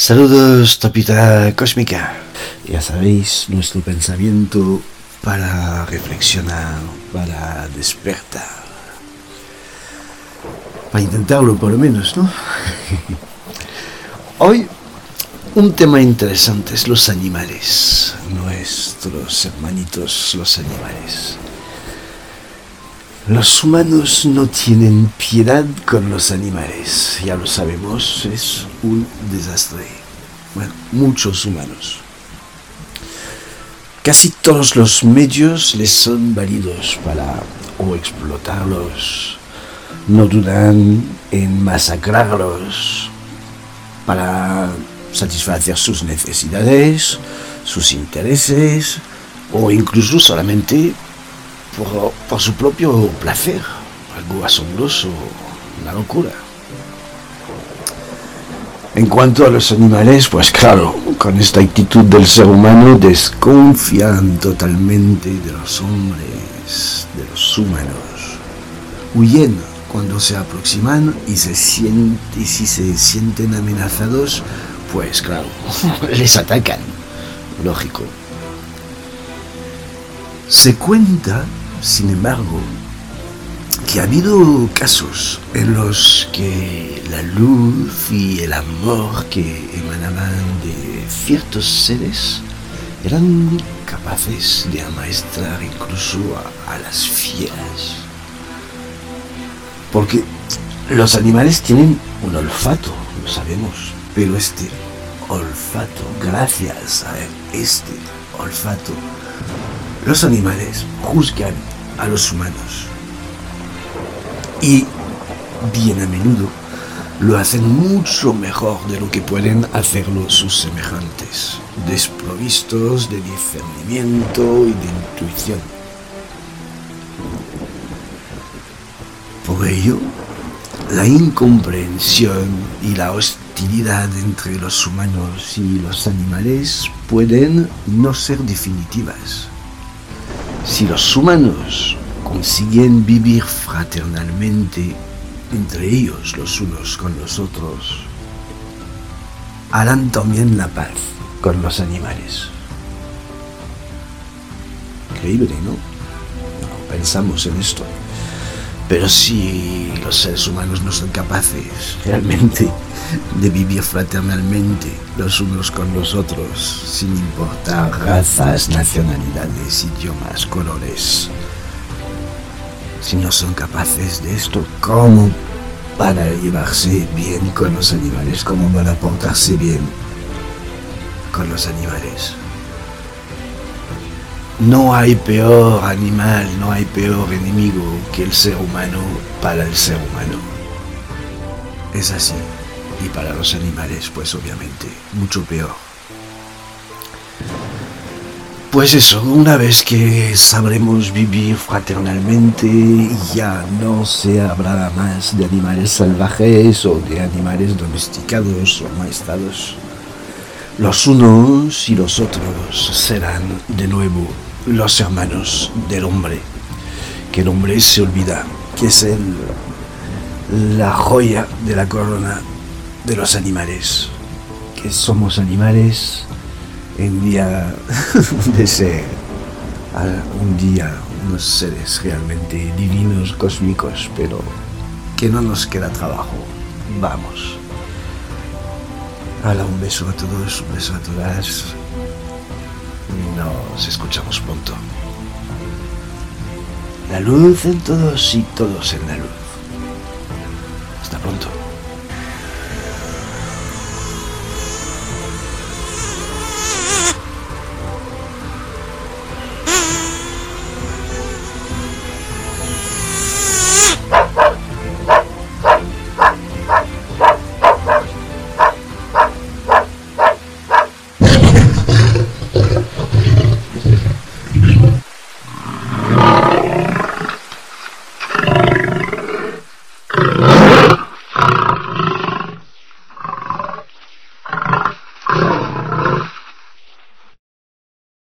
Saludos, topita cósmica. Ya sabéis, nuestro pensamiento para reflexionar, para despertar. Para intentarlo por lo menos, ¿no? Hoy un tema interesante es los animales, nuestros hermanitos los animales. Los humanos no tienen piedad con los animales, ya lo sabemos, es un desastre. Bueno, muchos humanos. Casi todos los medios les son válidos para o explotarlos. No dudan en masacrarlos para satisfacer sus necesidades, sus intereses o incluso solamente por, su propio placer, algo asombroso, una locura. En cuanto a los animales, pues claro, con esta actitud del ser humano desconfían totalmente de los hombres, de los humanos, huyen cuando se aproximan y se sienten, y si se sienten amenazados, pues claro, les atacan, lógico. Se cuenta sin embargo, que ha habido casos en los que la luz y el amor que emanaban de ciertos seres eran capaces de amaestrar incluso a, las fieras. Porque los animales tienen un olfato, lo sabemos, pero este olfato, gracias a este olfato, los animales juzgan a los humanos. Y bien a menudo lo hacen mucho mejor de lo que pueden hacerlo sus semejantes, desprovistos de discernimiento y de intuición. Por ello, la incomprensión y la hostilidad entre los humanos y los animales pueden no ser definitivas si los humanos consiguen vivir fraternalmente entre ellos los unos con los otros, harán también la paz con los animales. Increíble, ¿no? No pensamos en esto. Pero si los seres humanos no son capaces realmente de vivir fraternalmente los unos con los otros, sin importar razas, nacionalidades, idiomas, colores, si no son capaces de esto, ¿cómo para llevarse bien con los animales? ¿Cómo van a portarse bien con los animales? No hay peor animal, no hay peor enemigo que el ser humano para el ser humano. Es así. Y para los animales, pues obviamente, mucho peor. Pues eso, una vez que sabremos vivir fraternalmente, ya no se hablará más de animales salvajes o de animales domesticados o maestados. Los unos y los otros serán de nuevo los hermanos del hombre, que el hombre se olvida, que es la joya de la corona de los animales, que somos animales en día de ser un día unos seres realmente divinos, cósmicos, pero que no nos queda trabajo. Vamos. Hala, un beso a todos, un beso a todas. Nos escuchamos pronto. La luz en todos y todos en la luz. Hasta pronto.